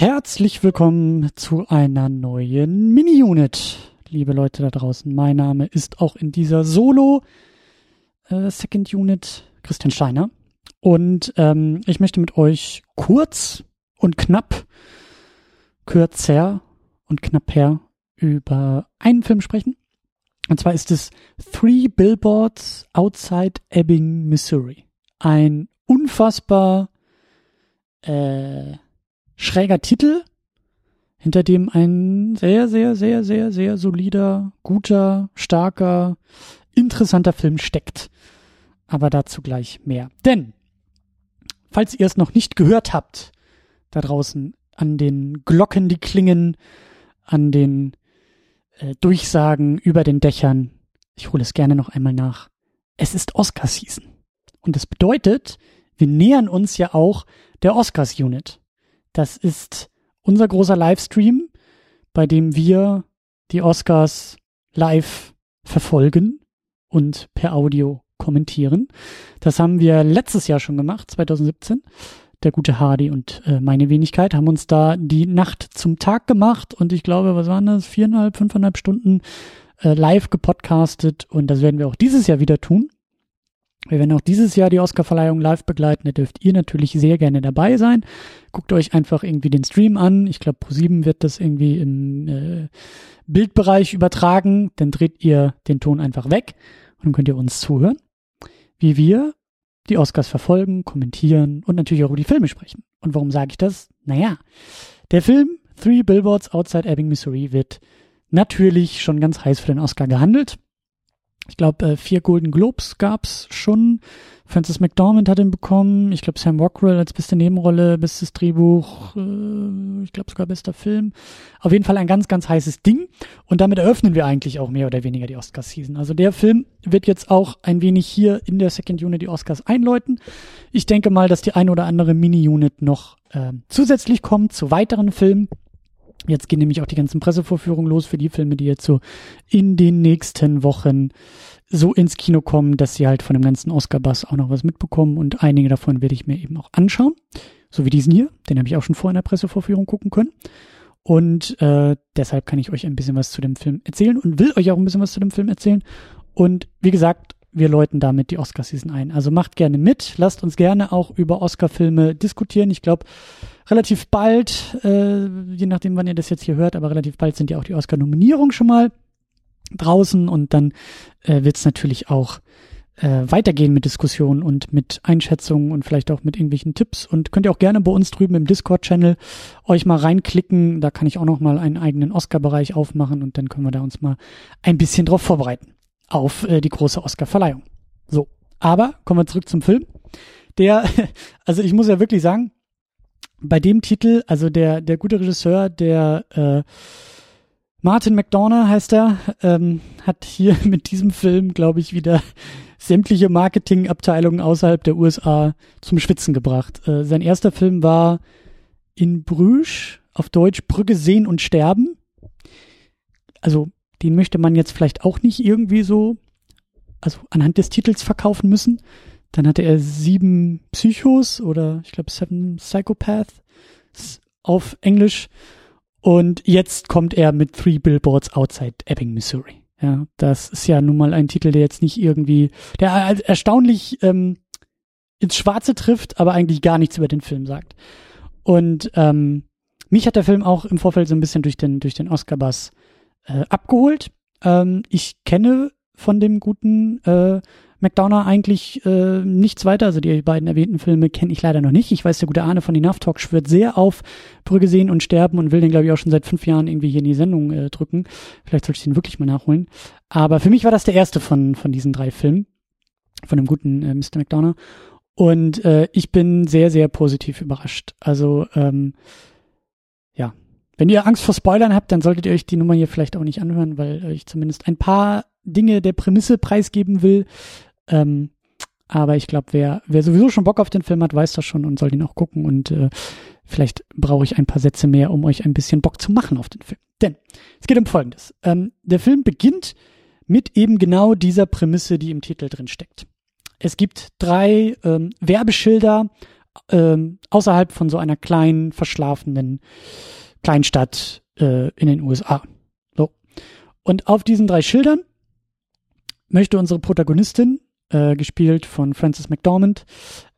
Herzlich willkommen zu einer neuen Mini-Unit, liebe Leute da draußen. Mein Name ist auch in dieser Solo äh, Christian Steiner und ähm, ich möchte mit euch kurz und knapp, kürzer und knapper über einen Film sprechen. Und zwar ist es Three Billboards Outside Ebbing, Missouri. Ein unfassbar äh, schräger Titel, hinter dem ein sehr, sehr, sehr, sehr, sehr solider, guter, starker, interessanter Film steckt. Aber dazu gleich mehr. Denn, falls ihr es noch nicht gehört habt, da draußen an den Glocken, die klingen, an den äh, Durchsagen über den Dächern, ich hole es gerne noch einmal nach. Es ist Oscar-Season. Und das bedeutet, wir nähern uns ja auch der Oscars-Unit. Das ist unser großer Livestream, bei dem wir die Oscars live verfolgen und per Audio kommentieren. Das haben wir letztes Jahr schon gemacht, 2017. Der gute Hardy und äh, meine Wenigkeit haben uns da die Nacht zum Tag gemacht und ich glaube, was waren das? Viereinhalb, fünfeinhalb Stunden äh, live gepodcastet und das werden wir auch dieses Jahr wieder tun. Wir werden auch dieses Jahr die Oscarverleihung live begleiten. Da dürft ihr natürlich sehr gerne dabei sein. Guckt euch einfach irgendwie den Stream an. Ich glaube, Pro7 wird das irgendwie im äh, Bildbereich übertragen. Dann dreht ihr den Ton einfach weg und dann könnt ihr uns zuhören, wie wir die Oscars verfolgen, kommentieren und natürlich auch über die Filme sprechen. Und warum sage ich das? Naja, der Film Three Billboards Outside Ebbing, Missouri wird natürlich schon ganz heiß für den Oscar gehandelt. Ich glaube, äh, vier Golden Globes gab's schon. Francis McDormand hat ihn bekommen. Ich glaube, Sam Rockwell als beste Nebenrolle, bestes Drehbuch, äh, ich glaube sogar bester Film. Auf jeden Fall ein ganz, ganz heißes Ding. Und damit eröffnen wir eigentlich auch mehr oder weniger die Oscars-Season. Also der Film wird jetzt auch ein wenig hier in der Second Unit die Oscars einläuten. Ich denke mal, dass die eine oder andere Mini-Unit noch äh, zusätzlich kommt zu weiteren Filmen. Jetzt gehen nämlich auch die ganzen Pressevorführungen los für die Filme, die jetzt so in den nächsten Wochen so ins Kino kommen, dass sie halt von dem ganzen Oscar-Bass auch noch was mitbekommen und einige davon werde ich mir eben auch anschauen. So wie diesen hier, den habe ich auch schon vor in der Pressevorführung gucken können. Und äh, deshalb kann ich euch ein bisschen was zu dem Film erzählen und will euch auch ein bisschen was zu dem Film erzählen. Und wie gesagt, wir läuten damit die Oscar-Season ein. Also macht gerne mit, lasst uns gerne auch über Oscar-Filme diskutieren. Ich glaube, relativ bald, äh, je nachdem, wann ihr das jetzt hier hört, aber relativ bald sind ja auch die Oscar-Nominierungen schon mal draußen und dann äh, wird es natürlich auch äh, weitergehen mit Diskussionen und mit Einschätzungen und vielleicht auch mit irgendwelchen Tipps und könnt ihr auch gerne bei uns drüben im Discord-Channel euch mal reinklicken. Da kann ich auch noch mal einen eigenen Oscar-Bereich aufmachen und dann können wir da uns mal ein bisschen drauf vorbereiten auf äh, die große Oscar-Verleihung. So, aber kommen wir zurück zum Film. Der, also ich muss ja wirklich sagen, bei dem Titel, also der, der gute Regisseur, der äh, Martin McDonough heißt er, ähm, hat hier mit diesem Film, glaube ich, wieder sämtliche Marketingabteilungen außerhalb der USA zum Schwitzen gebracht. Äh, sein erster Film war in Bruges, auf Deutsch Brücke sehen und sterben. Also den möchte man jetzt vielleicht auch nicht irgendwie so, also anhand des Titels verkaufen müssen. Dann hatte er sieben Psychos oder ich glaube Seven Psychopaths auf Englisch. Und jetzt kommt er mit Three Billboards Outside Ebbing, Missouri. Ja, das ist ja nun mal ein Titel, der jetzt nicht irgendwie, der erstaunlich ähm, ins Schwarze trifft, aber eigentlich gar nichts über den Film sagt. Und ähm, mich hat der Film auch im Vorfeld so ein bisschen durch den durch den Oscar-Bass äh, abgeholt. Ähm, ich kenne von dem guten äh, McDonough eigentlich äh, nichts weiter. Also die beiden erwähnten Filme kenne ich leider noch nicht. Ich weiß, der gute Arne von den Talk schwört sehr auf Brügge sehen und sterben und will den, glaube ich, auch schon seit fünf Jahren irgendwie hier in die Sendung äh, drücken. Vielleicht sollte ich den wirklich mal nachholen. Aber für mich war das der erste von, von diesen drei Filmen. Von dem guten äh, Mr. McDonough. Und äh, ich bin sehr, sehr positiv überrascht. Also, ähm, ja. Wenn ihr Angst vor Spoilern habt, dann solltet ihr euch die Nummer hier vielleicht auch nicht anhören, weil äh, ich zumindest ein paar Dinge der Prämisse preisgeben will, ähm, aber ich glaube, wer, wer sowieso schon Bock auf den Film hat, weiß das schon und soll den auch gucken. Und äh, vielleicht brauche ich ein paar Sätze mehr, um euch ein bisschen Bock zu machen auf den Film. Denn es geht um Folgendes. Ähm, der Film beginnt mit eben genau dieser Prämisse, die im Titel drin steckt. Es gibt drei ähm, Werbeschilder ähm, außerhalb von so einer kleinen, verschlafenen Kleinstadt äh, in den USA. So. Und auf diesen drei Schildern möchte unsere Protagonistin, äh, gespielt von Frances McDormand,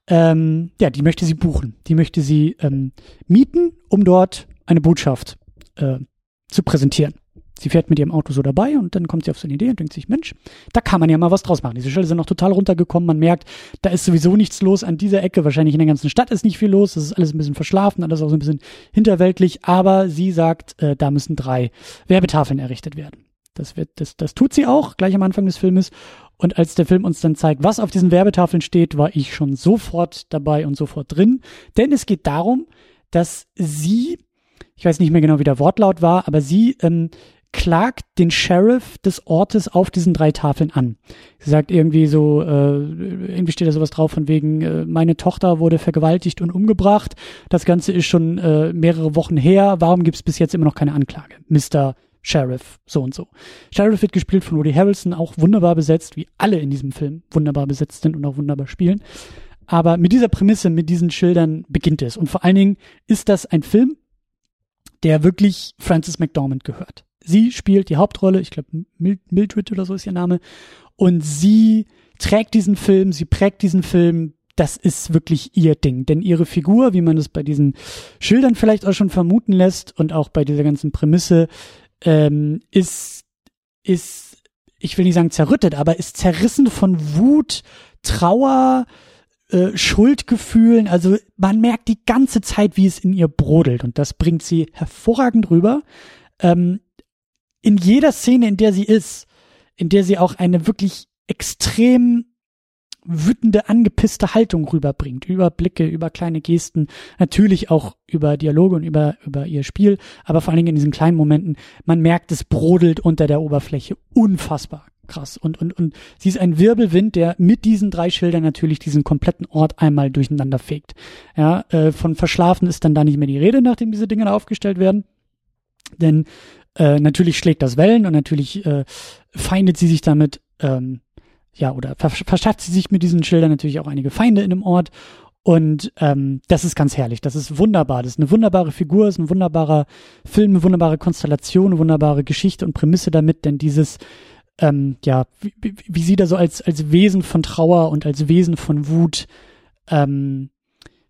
ähm, ja, die möchte sie buchen. Die möchte sie ähm, mieten, um dort eine Botschaft äh, zu präsentieren. Sie fährt mit ihrem Auto so dabei und dann kommt sie auf so eine Idee und denkt sich, Mensch, da kann man ja mal was draus machen. Diese Schilder sind noch total runtergekommen. Man merkt, da ist sowieso nichts los an dieser Ecke. Wahrscheinlich in der ganzen Stadt ist nicht viel los. Das ist alles ein bisschen verschlafen, alles auch so ein bisschen hinterweltlich. Aber sie sagt, äh, da müssen drei Werbetafeln errichtet werden. Das wird, das, das tut sie auch gleich am Anfang des Filmes. Und als der Film uns dann zeigt, was auf diesen Werbetafeln steht, war ich schon sofort dabei und sofort drin. Denn es geht darum, dass sie, ich weiß nicht mehr genau, wie der Wortlaut war, aber sie ähm, klagt den Sheriff des Ortes auf diesen drei Tafeln an. Sie sagt irgendwie so, äh, irgendwie steht da sowas drauf von wegen, äh, meine Tochter wurde vergewaltigt und umgebracht. Das Ganze ist schon äh, mehrere Wochen her. Warum gibt es bis jetzt immer noch keine Anklage? Mr. Sheriff, so und so. Sheriff wird gespielt von Woody Harrelson, auch wunderbar besetzt, wie alle in diesem Film wunderbar besetzt sind und auch wunderbar spielen. Aber mit dieser Prämisse, mit diesen Schildern beginnt es. Und vor allen Dingen ist das ein Film, der wirklich Frances McDormand gehört. Sie spielt die Hauptrolle, ich glaube Mildred oder so ist ihr Name, und sie trägt diesen Film, sie prägt diesen Film. Das ist wirklich ihr Ding, denn ihre Figur, wie man es bei diesen Schildern vielleicht auch schon vermuten lässt und auch bei dieser ganzen Prämisse, ähm, ist ist ich will nicht sagen zerrüttet, aber ist zerrissen von Wut, Trauer, äh, Schuldgefühlen. Also man merkt die ganze Zeit, wie es in ihr brodelt und das bringt sie hervorragend rüber. Ähm, in jeder Szene, in der sie ist, in der sie auch eine wirklich extrem wütende, angepisste Haltung rüberbringt, über Blicke, über kleine Gesten, natürlich auch über Dialoge und über, über ihr Spiel, aber vor allen Dingen in diesen kleinen Momenten, man merkt, es brodelt unter der Oberfläche unfassbar krass. Und, und, und sie ist ein Wirbelwind, der mit diesen drei Schildern natürlich diesen kompletten Ort einmal durcheinander fegt. Ja, äh, von verschlafen ist dann da nicht mehr die Rede, nachdem diese Dinge da aufgestellt werden. Denn äh, natürlich schlägt das Wellen und natürlich äh, feindet sie sich damit, ähm, ja, oder verschafft sie sich mit diesen Schildern natürlich auch einige Feinde in dem Ort. Und ähm, das ist ganz herrlich, das ist wunderbar, das ist eine wunderbare Figur, ist ein wunderbarer Film, eine wunderbare Konstellation, eine wunderbare Geschichte und Prämisse damit, denn dieses, ähm, ja, wie, wie sie da so als, als Wesen von Trauer und als Wesen von Wut ähm,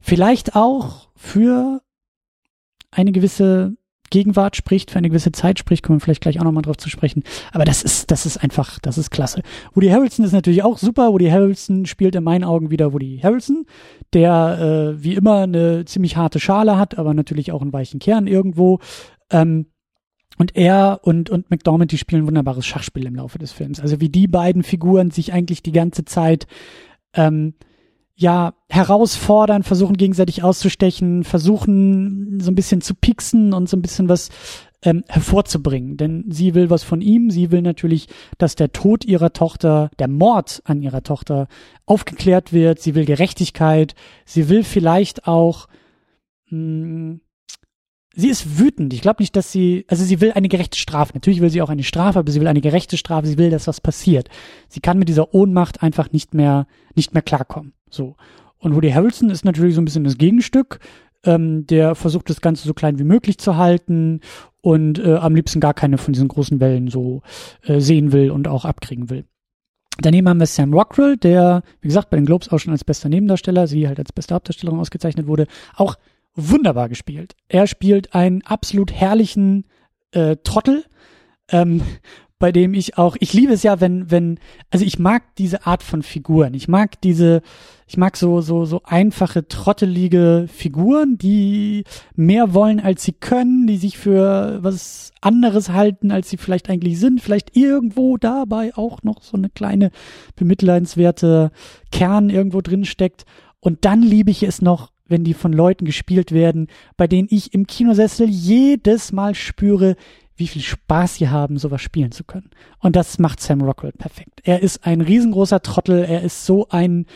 vielleicht auch für eine gewisse Gegenwart spricht, für eine gewisse Zeit spricht, kommen wir vielleicht gleich auch nochmal drauf zu sprechen. Aber das ist, das ist einfach, das ist klasse. Woody Harrelson ist natürlich auch super. Woody Harrelson spielt in meinen Augen wieder Woody Harrelson, der äh, wie immer eine ziemlich harte Schale hat, aber natürlich auch einen weichen Kern irgendwo. Ähm, und er und, und McDormand, die spielen wunderbares Schachspiel im Laufe des Films. Also wie die beiden Figuren sich eigentlich die ganze Zeit ähm, ja, herausfordern, versuchen gegenseitig auszustechen, versuchen so ein bisschen zu pixen und so ein bisschen was ähm, hervorzubringen. Denn sie will was von ihm, sie will natürlich, dass der Tod ihrer Tochter, der Mord an ihrer Tochter aufgeklärt wird, sie will Gerechtigkeit, sie will vielleicht auch mh, hm, sie ist wütend. Ich glaube nicht, dass sie, also sie will eine gerechte Strafe. Natürlich will sie auch eine Strafe, aber sie will eine gerechte Strafe. Sie will, dass was passiert. Sie kann mit dieser Ohnmacht einfach nicht mehr, nicht mehr klarkommen. So. Und Woody Harrelson ist natürlich so ein bisschen das Gegenstück. Ähm, der versucht das Ganze so klein wie möglich zu halten und äh, am liebsten gar keine von diesen großen Wellen so äh, sehen will und auch abkriegen will. Daneben haben wir Sam Rockwell, der, wie gesagt, bei den Globes auch schon als bester Nebendarsteller, sie halt als beste Hauptdarstellerin ausgezeichnet wurde, auch wunderbar gespielt. Er spielt einen absolut herrlichen äh, Trottel, ähm, bei dem ich auch, ich liebe es ja, wenn, wenn, also ich mag diese Art von Figuren. Ich mag diese, ich mag so, so, so einfache, trottelige Figuren, die mehr wollen, als sie können, die sich für was anderes halten, als sie vielleicht eigentlich sind. Vielleicht irgendwo dabei auch noch so eine kleine bemitleidenswerte Kern irgendwo drin steckt. Und dann liebe ich es noch, wenn die von Leuten gespielt werden, bei denen ich im Kinosessel jedes Mal spüre, wie viel Spaß sie haben, sowas spielen zu können. Und das macht Sam Rockwell perfekt. Er ist ein riesengroßer Trottel, er ist so ein,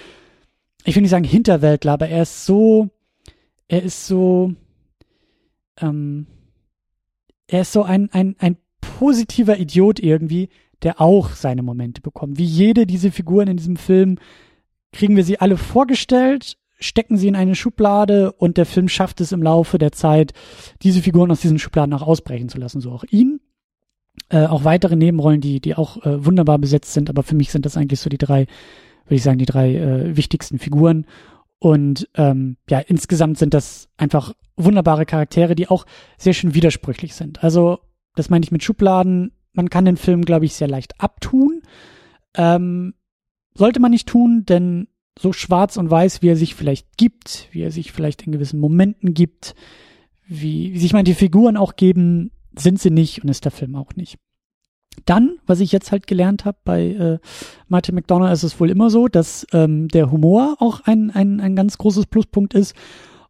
ich will nicht sagen Hinterwäldler, aber er ist so, er ist so, ähm, er ist so ein, ein, ein positiver Idiot irgendwie, der auch seine Momente bekommt. Wie jede dieser Figuren in diesem Film kriegen wir sie alle vorgestellt, stecken sie in eine Schublade und der Film schafft es im Laufe der Zeit, diese Figuren aus diesen Schubladen auch ausbrechen zu lassen. So auch ihn. Äh, auch weitere Nebenrollen, die, die auch äh, wunderbar besetzt sind, aber für mich sind das eigentlich so die drei, würde ich sagen, die drei äh, wichtigsten Figuren. Und ähm, ja, insgesamt sind das einfach wunderbare Charaktere, die auch sehr schön widersprüchlich sind. Also, das meine ich mit Schubladen. Man kann den Film, glaube ich, sehr leicht abtun. Ähm, sollte man nicht tun, denn so schwarz und weiß, wie er sich vielleicht gibt, wie er sich vielleicht in gewissen Momenten gibt, wie, wie sich manche Figuren auch geben, sind sie nicht und ist der Film auch nicht. Dann, was ich jetzt halt gelernt habe bei äh, Martin McDonough, ist es wohl immer so, dass ähm, der Humor auch ein, ein, ein ganz großes Pluspunkt ist.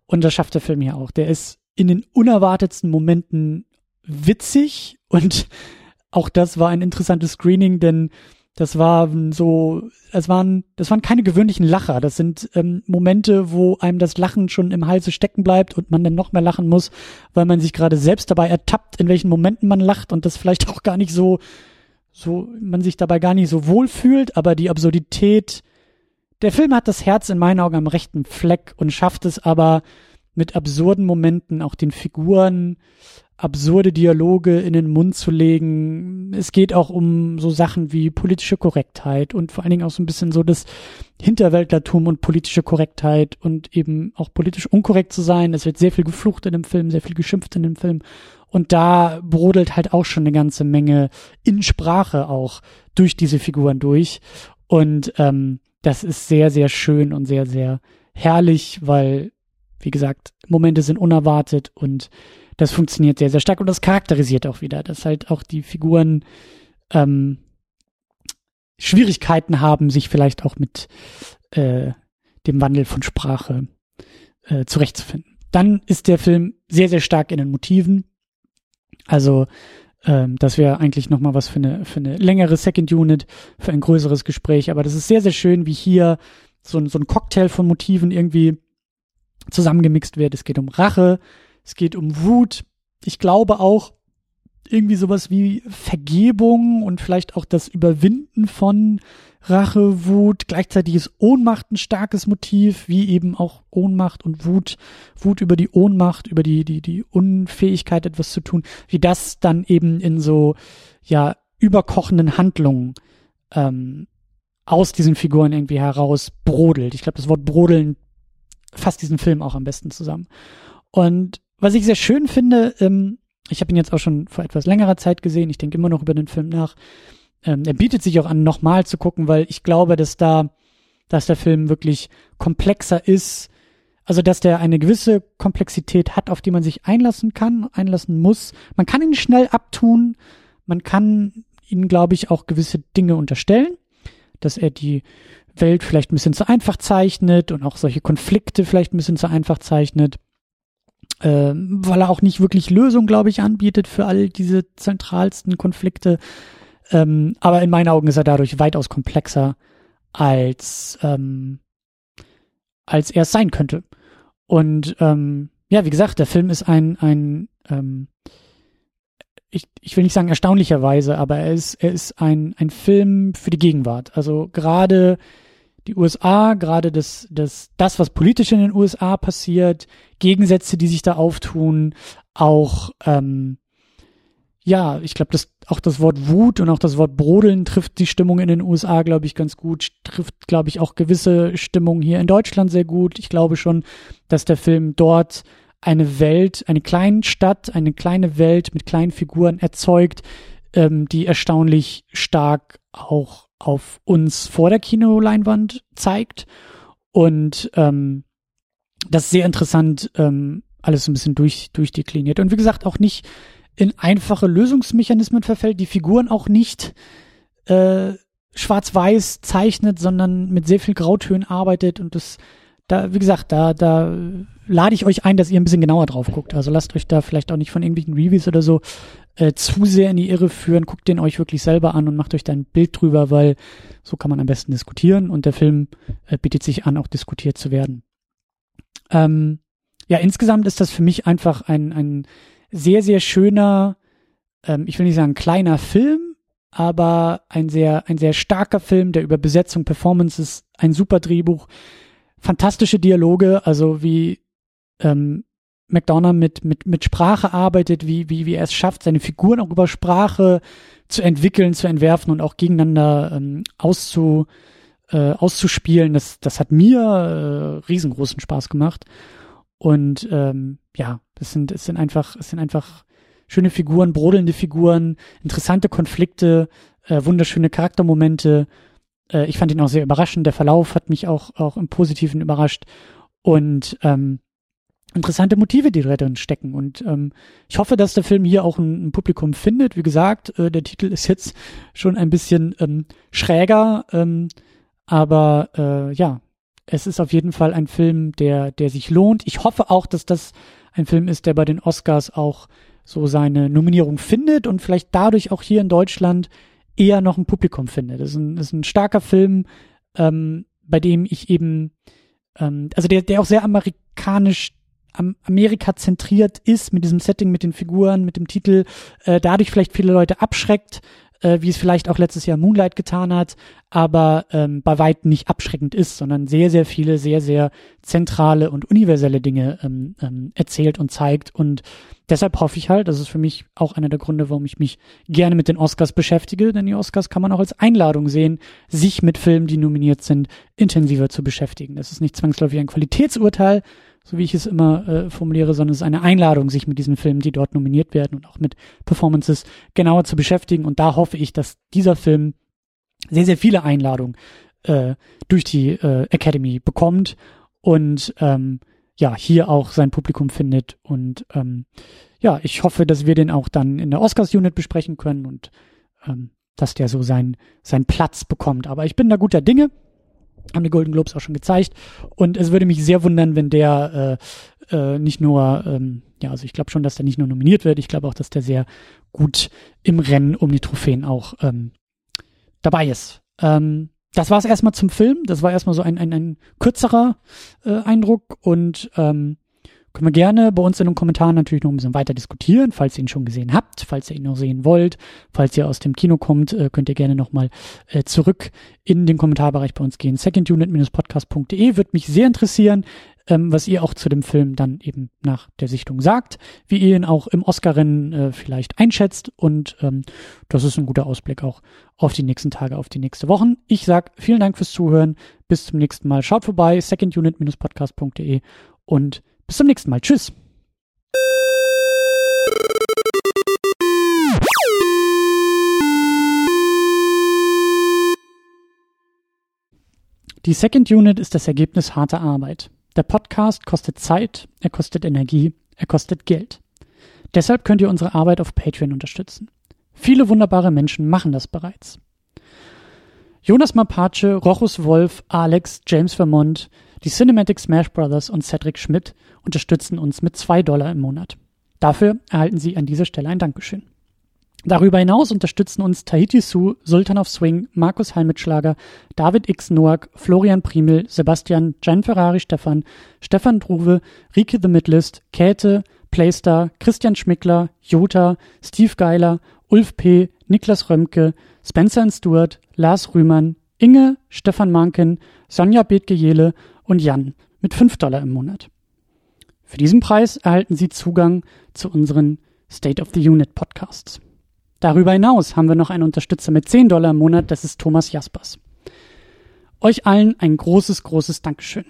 Und das schafft der Film hier auch. Der ist in den unerwartetsten Momenten witzig und auch das war ein interessantes Screening, denn das war so, es waren, das waren keine gewöhnlichen Lacher. Das sind ähm, Momente, wo einem das Lachen schon im Halse stecken bleibt und man dann noch mehr lachen muss, weil man sich gerade selbst dabei ertappt, in welchen Momenten man lacht und das vielleicht auch gar nicht so, so, man sich dabei gar nicht so wohl fühlt, aber die Absurdität, der Film hat das Herz in meinen Augen am rechten Fleck und schafft es aber mit absurden Momenten auch den Figuren absurde Dialoge in den Mund zu legen. Es geht auch um so Sachen wie politische Korrektheit und vor allen Dingen auch so ein bisschen so das Hinterwäldlertum und politische Korrektheit und eben auch politisch unkorrekt zu sein. Es wird sehr viel geflucht in dem Film, sehr viel geschimpft in dem Film. Und da brodelt halt auch schon eine ganze Menge in Sprache auch durch diese Figuren durch. Und ähm, das ist sehr, sehr schön und sehr, sehr herrlich, weil, wie gesagt, Momente sind unerwartet und das funktioniert sehr, sehr stark und das charakterisiert auch wieder, dass halt auch die Figuren ähm, Schwierigkeiten haben, sich vielleicht auch mit äh, dem Wandel von Sprache äh, zurechtzufinden. Dann ist der Film sehr, sehr stark in den Motiven. Also ähm, das wäre eigentlich nochmal was für eine, für eine längere Second Unit, für ein größeres Gespräch. Aber das ist sehr, sehr schön, wie hier so, so ein Cocktail von Motiven irgendwie zusammengemixt wird. Es geht um Rache, es geht um Wut. Ich glaube auch irgendwie sowas wie Vergebung und vielleicht auch das Überwinden von Rache, Wut. Gleichzeitig ist Ohnmacht ein starkes Motiv, wie eben auch Ohnmacht und Wut. Wut über die Ohnmacht, über die, die, die Unfähigkeit, etwas zu tun. Wie das dann eben in so, ja, überkochenden Handlungen ähm, aus diesen Figuren irgendwie heraus brodelt. Ich glaube, das Wort brodeln fasst diesen Film auch am besten zusammen. Und was ich sehr schön finde, ähm, ich habe ihn jetzt auch schon vor etwas längerer Zeit gesehen, ich denke immer noch über den Film nach. Ähm, er bietet sich auch an, nochmal zu gucken, weil ich glaube, dass da, dass der Film wirklich komplexer ist, also dass der eine gewisse Komplexität hat, auf die man sich einlassen kann, einlassen muss. Man kann ihn schnell abtun, man kann ihn, glaube ich, auch gewisse Dinge unterstellen, dass er die Welt vielleicht ein bisschen zu einfach zeichnet und auch solche Konflikte vielleicht ein bisschen zu einfach zeichnet äh, weil er auch nicht wirklich Lösung, glaube ich, anbietet für all diese zentralsten Konflikte. Ähm, aber in meinen Augen ist er dadurch weitaus komplexer als ähm, als er es sein könnte. Und ähm, ja, wie gesagt, der Film ist ein ein ähm, ich, ich will nicht sagen erstaunlicherweise, aber er ist er ist ein ein Film für die Gegenwart. Also gerade die USA, gerade das, das, das, was politisch in den USA passiert, Gegensätze, die sich da auftun, auch, ähm, ja, ich glaube, das, auch das Wort Wut und auch das Wort Brodeln trifft die Stimmung in den USA, glaube ich, ganz gut, trifft, glaube ich, auch gewisse Stimmung hier in Deutschland sehr gut. Ich glaube schon, dass der Film dort eine Welt, eine kleine Stadt, eine kleine Welt mit kleinen Figuren erzeugt, ähm, die erstaunlich stark auch auf uns vor der Kinoleinwand zeigt. Und ähm, das ist sehr interessant, ähm, alles ein bisschen durch, durchdekliniert. Und wie gesagt, auch nicht in einfache Lösungsmechanismen verfällt, die Figuren auch nicht äh, schwarz-weiß zeichnet, sondern mit sehr viel Grautönen arbeitet und das da, wie gesagt, da, da lade ich euch ein, dass ihr ein bisschen genauer drauf guckt. Also lasst euch da vielleicht auch nicht von irgendwelchen Reviews oder so äh, zu sehr in die Irre führen. Guckt den euch wirklich selber an und macht euch da ein Bild drüber, weil so kann man am besten diskutieren und der Film äh, bietet sich an, auch diskutiert zu werden. Ähm, ja, insgesamt ist das für mich einfach ein, ein sehr, sehr schöner, ähm, ich will nicht sagen kleiner Film, aber ein sehr, ein sehr starker Film, der über Besetzung, Performances, ein super Drehbuch, fantastische Dialoge, also wie ähm, McDonough mit, mit, mit Sprache arbeitet, wie, wie, wie er es schafft, seine Figuren auch über Sprache zu entwickeln, zu entwerfen und auch gegeneinander ähm, auszu, äh, auszuspielen. Das, das hat mir äh, riesengroßen Spaß gemacht. Und ähm, ja, es sind, es sind einfach, es sind einfach schöne Figuren, brodelnde Figuren, interessante Konflikte, äh, wunderschöne Charaktermomente. Äh, ich fand ihn auch sehr überraschend. Der Verlauf hat mich auch, auch im Positiven überrascht. Und ähm, interessante Motive, die drin stecken. Und ähm, ich hoffe, dass der Film hier auch ein, ein Publikum findet. Wie gesagt, äh, der Titel ist jetzt schon ein bisschen ähm, schräger, ähm, aber äh, ja, es ist auf jeden Fall ein Film, der, der sich lohnt. Ich hoffe auch, dass das ein Film ist, der bei den Oscars auch so seine Nominierung findet und vielleicht dadurch auch hier in Deutschland eher noch ein Publikum findet. Das ist ein, das ist ein starker Film, ähm, bei dem ich eben, ähm, also der, der auch sehr amerikanisch Amerika zentriert ist, mit diesem Setting, mit den Figuren, mit dem Titel, äh, dadurch vielleicht viele Leute abschreckt, äh, wie es vielleicht auch letztes Jahr Moonlight getan hat, aber ähm, bei weitem nicht abschreckend ist, sondern sehr, sehr viele, sehr, sehr zentrale und universelle Dinge ähm, ähm, erzählt und zeigt. Und deshalb hoffe ich halt, das ist für mich auch einer der Gründe, warum ich mich gerne mit den Oscars beschäftige, denn die Oscars kann man auch als Einladung sehen, sich mit Filmen, die nominiert sind, intensiver zu beschäftigen. Das ist nicht zwangsläufig ein Qualitätsurteil, so wie ich es immer äh, formuliere, sondern es ist eine Einladung, sich mit diesen Filmen, die dort nominiert werden und auch mit Performances genauer zu beschäftigen. Und da hoffe ich, dass dieser Film sehr, sehr viele Einladungen äh, durch die äh, Academy bekommt und ähm, ja, hier auch sein Publikum findet. Und ähm, ja, ich hoffe, dass wir den auch dann in der Oscars-Unit besprechen können und ähm, dass der so seinen sein Platz bekommt. Aber ich bin da guter Dinge haben die Golden Globes auch schon gezeigt. Und es würde mich sehr wundern, wenn der äh, äh, nicht nur, ähm, ja, also ich glaube schon, dass der nicht nur nominiert wird, ich glaube auch, dass der sehr gut im Rennen um die Trophäen auch ähm, dabei ist. Ähm, das war es erstmal zum Film. Das war erstmal so ein, ein, ein kürzerer äh, Eindruck und ähm, können wir gerne bei uns in den Kommentaren natürlich noch ein bisschen weiter diskutieren, falls ihr ihn schon gesehen habt, falls ihr ihn noch sehen wollt, falls ihr aus dem Kino kommt, äh, könnt ihr gerne nochmal äh, zurück in den Kommentarbereich bei uns gehen. secondunit-podcast.de wird mich sehr interessieren, ähm, was ihr auch zu dem Film dann eben nach der Sichtung sagt, wie ihr ihn auch im Oscar-Rennen äh, vielleicht einschätzt und ähm, das ist ein guter Ausblick auch auf die nächsten Tage, auf die nächste Wochen. Ich sag vielen Dank fürs Zuhören, bis zum nächsten Mal. Schaut vorbei, secondunit-podcast.de und bis zum nächsten Mal. Tschüss. Die Second Unit ist das Ergebnis harter Arbeit. Der Podcast kostet Zeit, er kostet Energie, er kostet Geld. Deshalb könnt ihr unsere Arbeit auf Patreon unterstützen. Viele wunderbare Menschen machen das bereits. Jonas Mapace, Rochus Wolf, Alex, James Vermont, die Cinematic Smash Brothers und Cedric Schmidt unterstützen uns mit zwei Dollar im Monat. Dafür erhalten Sie an dieser Stelle ein Dankeschön. Darüber hinaus unterstützen uns Tahiti Su, Sultan of Swing, Markus Halmitschlager, David X. Noack, Florian Primel, Sebastian, Gian Ferrari Stefan, Stefan Druwe, Rike The Midlist, Käthe, Playstar, Christian Schmickler, Jota, Steve Geiler, Ulf P., Niklas Römke, Spencer Stewart, Lars Rühmann, Inge, Stefan Manken, Sonja Bethgejele und Jan mit 5 Dollar im Monat. Für diesen Preis erhalten Sie Zugang zu unseren State of the Unit Podcasts. Darüber hinaus haben wir noch einen Unterstützer mit 10 Dollar im Monat, das ist Thomas Jaspers. Euch allen ein großes, großes Dankeschön.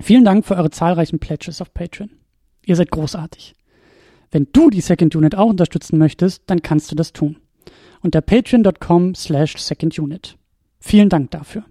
Vielen Dank für eure zahlreichen Pledges auf Patreon. Ihr seid großartig. Wenn du die Second Unit auch unterstützen möchtest, dann kannst du das tun. Unter patreon.com slash secondunit. Vielen Dank dafür.